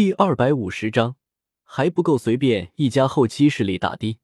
第二百五十章还不够随便一家后期势力打的。